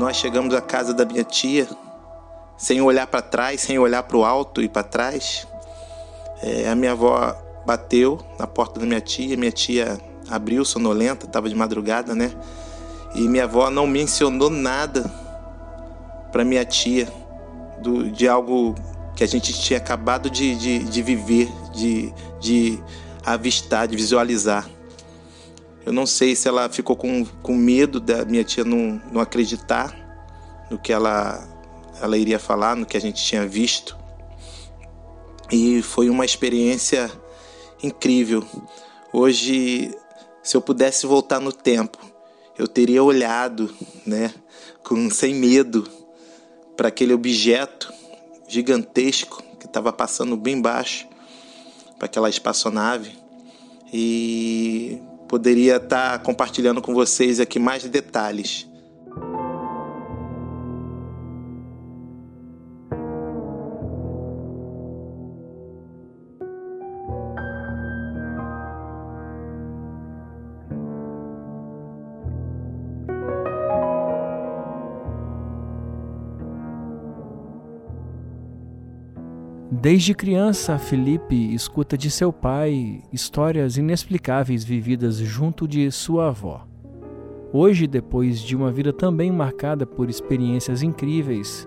nós chegamos à casa da minha tia, sem olhar para trás, sem olhar para o alto e para trás. É, a minha avó bateu na porta da minha tia, minha tia abriu sonolenta, estava de madrugada, né? E minha avó não mencionou nada para minha tia do, de algo que a gente tinha acabado de, de, de viver, de, de avistar, de visualizar. Eu não sei se ela ficou com, com medo da minha tia não, não acreditar no que ela, ela iria falar, no que a gente tinha visto. E foi uma experiência incrível. Hoje, se eu pudesse voltar no tempo, eu teria olhado, né, com sem medo para aquele objeto gigantesco que estava passando bem baixo para aquela espaçonave e poderia estar tá compartilhando com vocês aqui mais detalhes. Desde criança, Felipe escuta de seu pai histórias inexplicáveis vividas junto de sua avó. Hoje, depois de uma vida também marcada por experiências incríveis,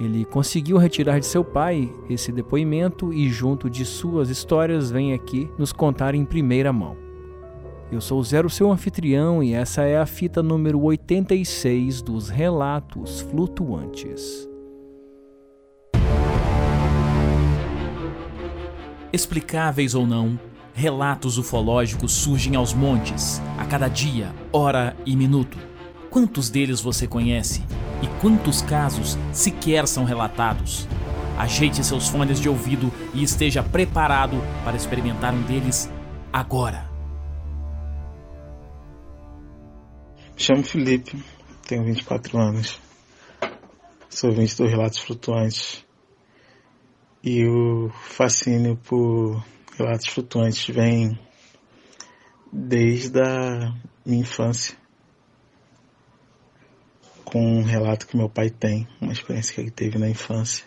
ele conseguiu retirar de seu pai esse depoimento e, junto de suas histórias, vem aqui nos contar em primeira mão. Eu sou Zero, seu anfitrião, e essa é a fita número 86 dos Relatos Flutuantes. Explicáveis ou não, relatos ufológicos surgem aos montes, a cada dia, hora e minuto. Quantos deles você conhece? E quantos casos sequer são relatados? Ajeite seus fones de ouvido e esteja preparado para experimentar um deles agora. Me chamo Felipe, tenho 24 anos. Sou ouvinte do Relatos Flutuantes e o fascínio por relatos flutuantes vem desde a minha infância. Com um relato que meu pai tem, uma experiência que ele teve na infância.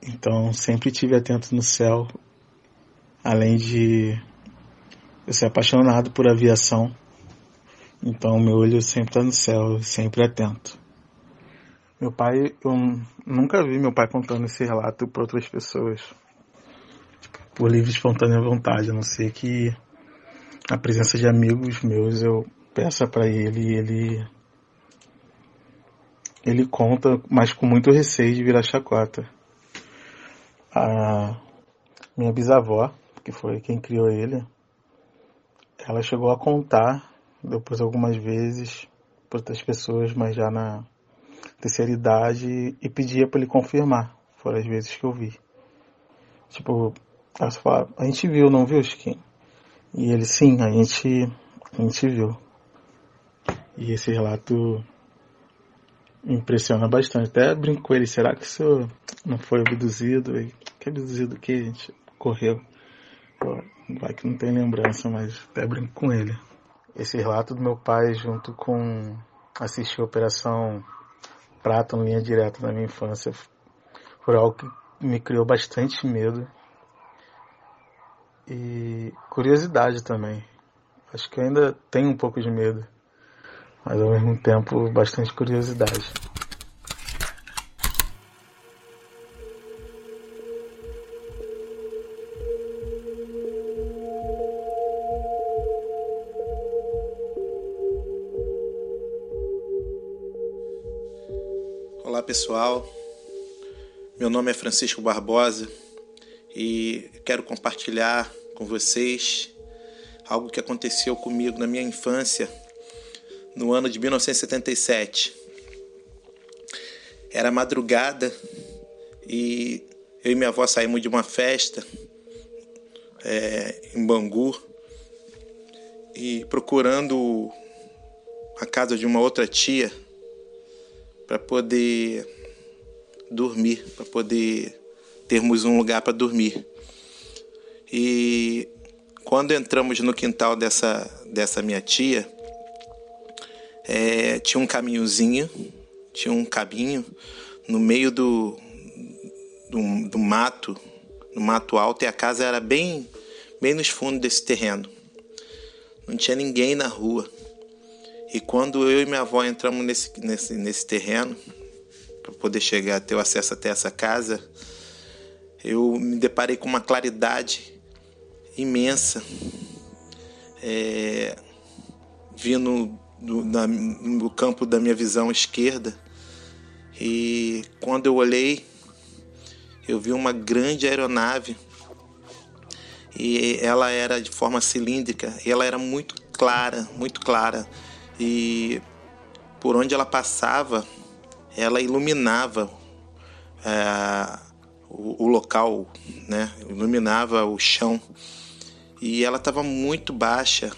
Então, sempre tive atento no céu, além de eu ser apaixonado por aviação. Então, meu olho sempre está no céu, sempre atento. Meu pai, eu nunca vi meu pai contando esse relato para outras pessoas. Tipo, por livre espontânea vontade, a não ser que a presença de amigos meus eu peça para ele ele ele conta, mas com muito receio de virar chacota. A minha bisavó, que foi quem criou ele, ela chegou a contar depois algumas vezes para outras pessoas, mas já na terceira idade e pedia para ele confirmar. Foram as vezes que eu vi. Tipo, a gente viu, não viu, Chiquinho? E ele, sim, a gente, a gente viu. E esse relato impressiona bastante. Até brinco com ele, será que isso não foi abduzido? Que abduzido que a gente correu? Pô, vai que não tem lembrança, mas até brinco com ele. Esse relato do meu pai junto com assistir a Operação prata em linha direta na minha infância foi algo que me criou bastante medo e curiosidade também. Acho que ainda tenho um pouco de medo, mas ao mesmo tempo bastante curiosidade. Pessoal, meu nome é Francisco Barbosa e quero compartilhar com vocês algo que aconteceu comigo na minha infância, no ano de 1977. Era madrugada e eu e minha avó saímos de uma festa é, em Bangu e procurando a casa de uma outra tia para poder dormir, para poder termos um lugar para dormir. E quando entramos no quintal dessa, dessa minha tia, é, tinha um caminhozinho, tinha um cabinho no meio do, do, do mato, no mato alto, e a casa era bem, bem nos fundos desse terreno. Não tinha ninguém na rua. E quando eu e minha avó entramos nesse, nesse, nesse terreno, para poder chegar, ter o acesso até essa casa, eu me deparei com uma claridade imensa, é, vindo do, campo da minha visão esquerda. E quando eu olhei, eu vi uma grande aeronave e ela era de forma cilíndrica e ela era muito clara, muito clara e por onde ela passava, ela iluminava é, o, o, local, né? Iluminava o chão e ela estava muito baixa.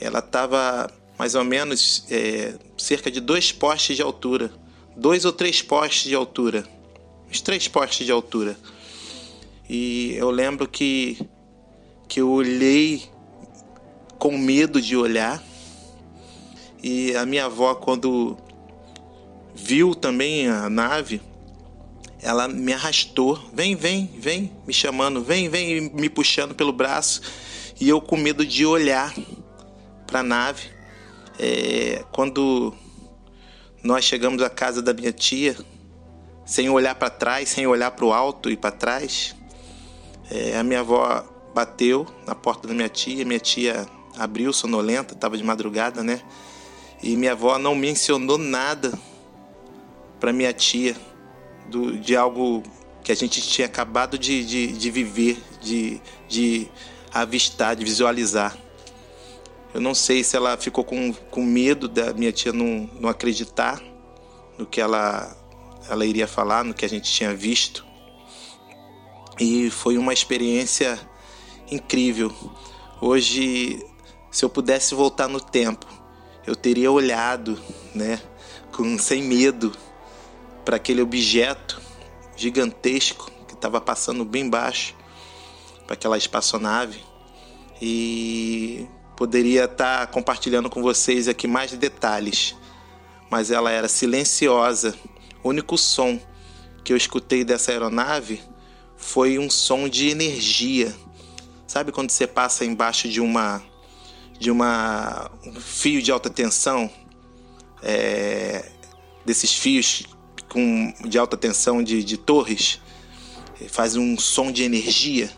Ela estava mais ou menos é, cerca de dois postes de altura, dois ou três postes de altura, uns três postes de altura. E eu lembro que que eu olhei com medo de olhar. E a minha avó, quando viu também a nave, ela me arrastou, vem, vem, vem, me chamando, vem, vem, me puxando pelo braço. E eu com medo de olhar para a nave. É, quando nós chegamos à casa da minha tia, sem olhar para trás, sem olhar para o alto e para trás, é, a minha avó bateu na porta da minha tia, minha tia abriu sonolenta, estava de madrugada, né? E minha avó não mencionou nada para minha tia do, de algo que a gente tinha acabado de, de, de viver, de, de avistar, de visualizar. Eu não sei se ela ficou com, com medo da minha tia não, não acreditar no que ela, ela iria falar, no que a gente tinha visto. E foi uma experiência incrível. Hoje, se eu pudesse voltar no tempo, eu teria olhado, né, com sem medo para aquele objeto gigantesco que estava passando bem baixo para aquela espaçonave. E poderia estar tá compartilhando com vocês aqui mais detalhes, mas ela era silenciosa. O único som que eu escutei dessa aeronave foi um som de energia. Sabe quando você passa embaixo de uma de uma um fio de alta tensão, é, desses fios com, de alta tensão de, de torres, faz um som de energia.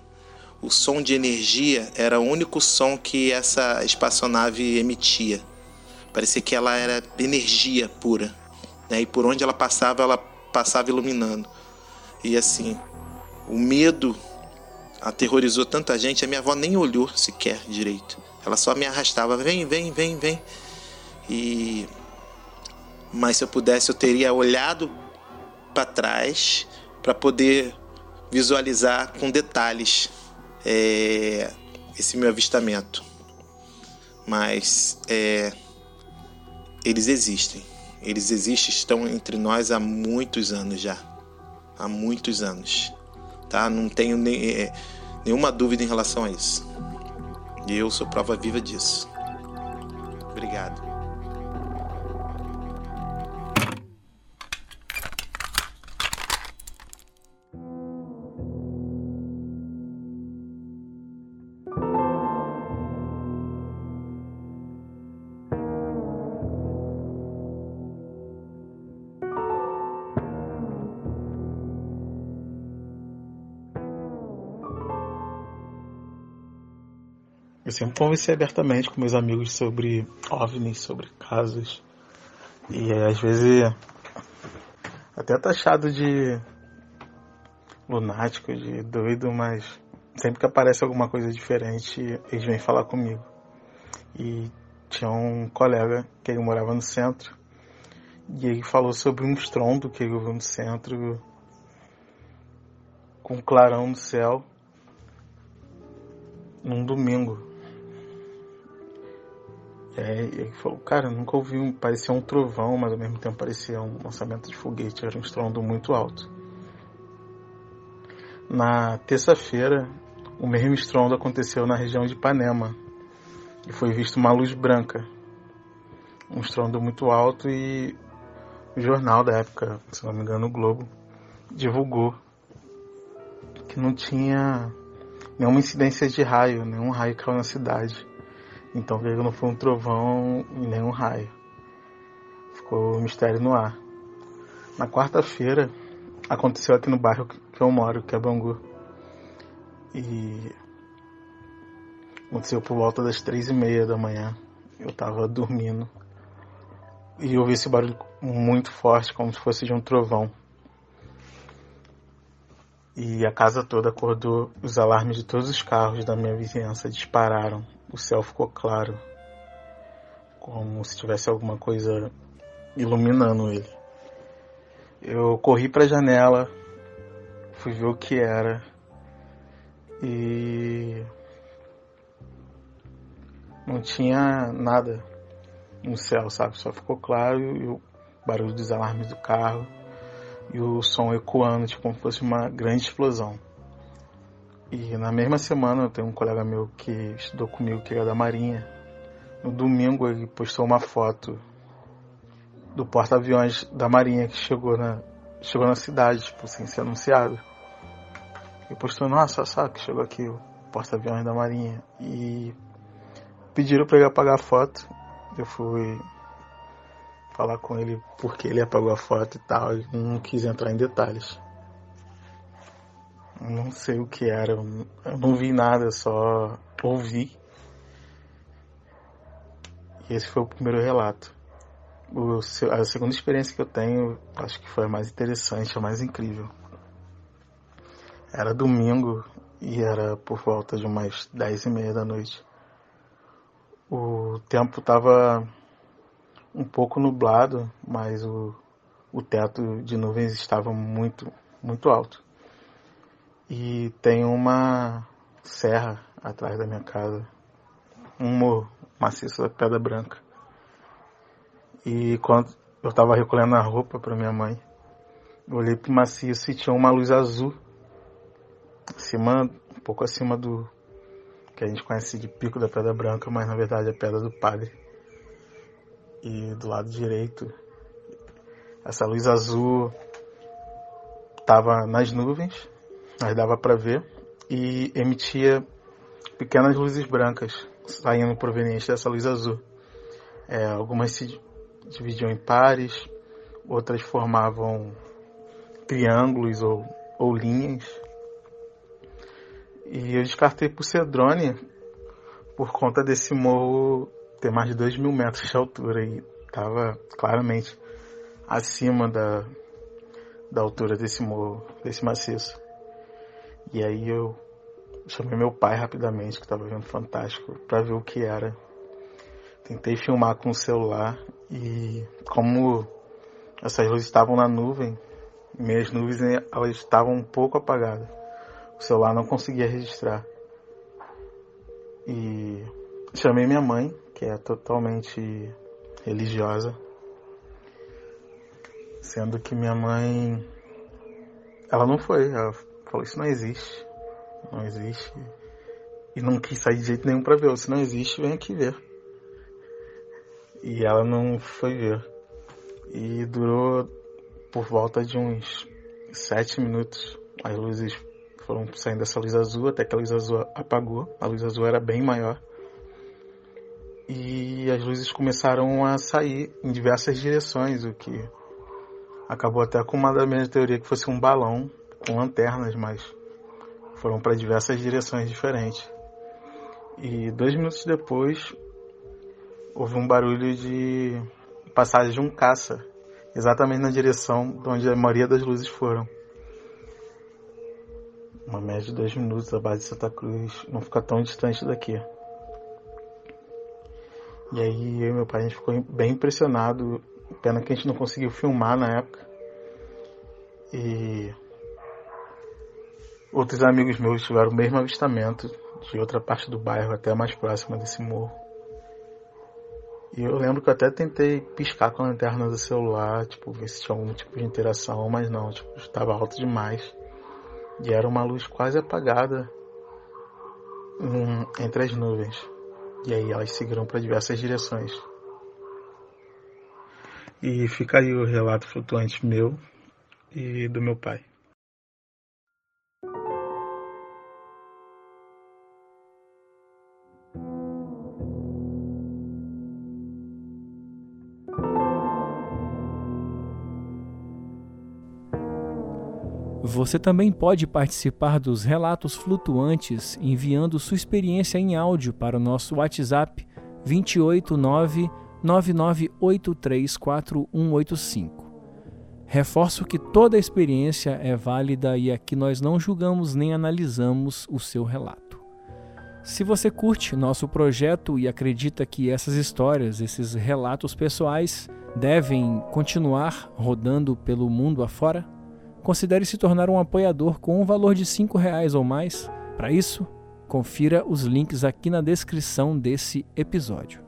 O som de energia era o único som que essa espaçonave emitia. Parecia que ela era energia pura. Né? E por onde ela passava, ela passava iluminando. E assim, o medo aterrorizou tanta gente, a minha avó nem olhou sequer direito. Ela só me arrastava, vem, vem, vem, vem. E mas se eu pudesse, eu teria olhado para trás para poder visualizar com detalhes é, esse meu avistamento. Mas é, eles existem. Eles existem, estão entre nós há muitos anos já. Há muitos anos. Tá? Não tenho nem. É, nenhuma dúvida em relação a isso. E eu sou prova viva disso. Obrigado. Eu sempre conversei abertamente com meus amigos sobre OVNIs, sobre casos. E às vezes até taxado de lunático, de doido, mas sempre que aparece alguma coisa diferente, eles vêm falar comigo. E tinha um colega que ele morava no centro e ele falou sobre um estrondo que ele ouviu no centro com um clarão no céu num domingo. É, ele falou, cara, nunca ouvi um. Parecia um trovão, mas ao mesmo tempo parecia um lançamento de foguete, era um estrondo muito alto. Na terça-feira, o mesmo estrondo aconteceu na região de Ipanema e foi visto uma luz branca. um estrondo muito alto e o jornal da época, se não me engano, o Globo, divulgou que não tinha nenhuma incidência de raio, nenhum raio caiu na cidade. Então que não foi um trovão e nenhum raio. Ficou um mistério no ar. Na quarta-feira aconteceu aqui no bairro que eu moro, que é Bangu. E aconteceu por volta das três e meia da manhã. Eu tava dormindo e ouvi esse barulho muito forte, como se fosse de um trovão. E a casa toda acordou, os alarmes de todos os carros da minha vizinhança dispararam. O céu ficou claro, como se tivesse alguma coisa iluminando ele. Eu corri para a janela, fui ver o que era e não tinha nada no céu, sabe? Só ficou claro e o barulho dos alarmes do carro e o som ecoando, tipo como se fosse uma grande explosão. E na mesma semana eu tenho um colega meu que estudou comigo, que era da Marinha. No domingo ele postou uma foto do porta-aviões da Marinha que chegou na, chegou na cidade, tipo, sem ser anunciado. Ele postou, nossa, sabe que chegou aqui o porta-aviões da Marinha. E pediram para ele apagar a foto. Eu fui falar com ele porque ele apagou a foto e tal, e não quis entrar em detalhes. Não sei o que era, eu não vi nada, só ouvi. E esse foi o primeiro relato. O, a segunda experiência que eu tenho, acho que foi a mais interessante, a mais incrível. Era domingo e era por volta de umas dez e meia da noite. O tempo estava um pouco nublado, mas o, o teto de nuvens estava muito, muito alto. E tem uma serra atrás da minha casa, um morro maciço da Pedra Branca. E quando eu estava recolhendo a roupa para minha mãe, olhei para o maciço e tinha uma luz azul, acima, um pouco acima do que a gente conhece de Pico da Pedra Branca, mas na verdade é Pedra do Padre. E do lado direito, essa luz azul estava nas nuvens, mas dava para ver, e emitia pequenas luzes brancas saindo provenientes dessa luz azul. É, algumas se dividiam em pares, outras formavam triângulos ou, ou linhas. E eu descartei por ser drone por conta desse morro ter mais de 2 mil metros de altura e estava claramente acima da, da altura desse morro, desse maciço. E aí eu chamei meu pai rapidamente, que estava vendo Fantástico, para ver o que era. Tentei filmar com o celular e como essas luzes estavam na nuvem, minhas nuvens elas estavam um pouco apagadas. O celular não conseguia registrar. E chamei minha mãe, que é totalmente religiosa, sendo que minha mãe ela não foi, ela falou isso não existe, não existe e não quis sair de jeito nenhum para ver. Se não existe, vem aqui ver. E ela não foi ver. E durou por volta de uns sete minutos. As luzes foram saindo dessa luz azul até que a luz azul apagou. A luz azul era bem maior e as luzes começaram a sair em diversas direções, o que acabou até com uma da minha teoria que fosse um balão com lanternas, mas foram para diversas direções diferentes. E dois minutos depois houve um barulho de passagem de um caça, exatamente na direção de onde a maioria das luzes foram. Uma média de dois minutos, a base de Santa Cruz não fica tão distante daqui. E aí eu e meu pai a gente ficou bem impressionado. Pena que a gente não conseguiu filmar na época. E outros amigos meus tiveram o mesmo avistamento de outra parte do bairro, até mais próxima desse morro. E eu lembro que eu até tentei piscar com a lanterna do celular, tipo, ver se tinha algum tipo de interação, mas não, tipo, estava alto demais. E era uma luz quase apagada um, entre as nuvens. E aí elas seguiram para diversas direções. E fica aí o relato flutuante meu e do meu pai. Você também pode participar dos relatos flutuantes enviando sua experiência em áudio para o nosso WhatsApp 289 99834185. Reforço que toda experiência é válida e aqui nós não julgamos nem analisamos o seu relato. Se você curte nosso projeto e acredita que essas histórias, esses relatos pessoais devem continuar rodando pelo mundo afora, considere se tornar um apoiador com um valor de R$ reais ou mais. Para isso, confira os links aqui na descrição desse episódio.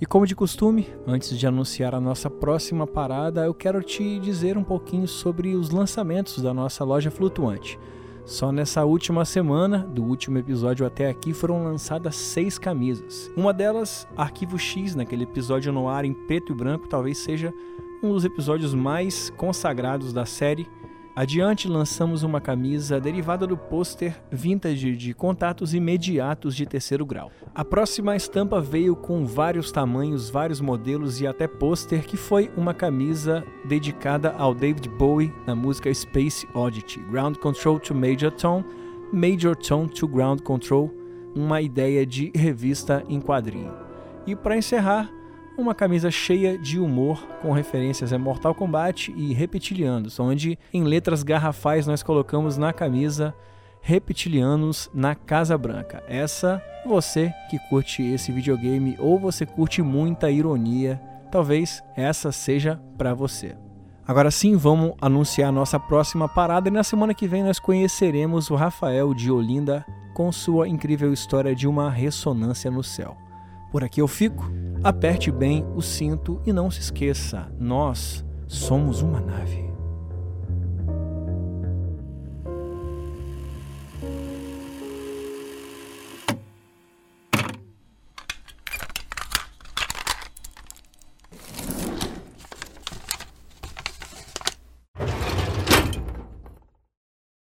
E como de costume, antes de anunciar a nossa próxima parada, eu quero te dizer um pouquinho sobre os lançamentos da nossa loja flutuante. Só nessa última semana, do último episódio até aqui, foram lançadas seis camisas. Uma delas, Arquivo X, naquele episódio no ar em preto e branco, talvez seja um dos episódios mais consagrados da série. Adiante, lançamos uma camisa derivada do pôster vintage de contatos imediatos de terceiro grau. A próxima estampa veio com vários tamanhos, vários modelos e até pôster, que foi uma camisa dedicada ao David Bowie na música Space Oddity, Ground Control to Major Tone, Major Tone to Ground Control, uma ideia de revista em quadrinho. E para encerrar, uma camisa cheia de humor com referências a Mortal Kombat e Reptilianos, onde em letras garrafais nós colocamos na camisa Reptilianos na Casa Branca. Essa, você que curte esse videogame ou você curte muita ironia, talvez essa seja para você. Agora sim, vamos anunciar a nossa próxima parada e na semana que vem nós conheceremos o Rafael de Olinda com sua incrível história de uma ressonância no céu. Por aqui eu fico. Aperte bem o cinto e não se esqueça: nós somos uma nave.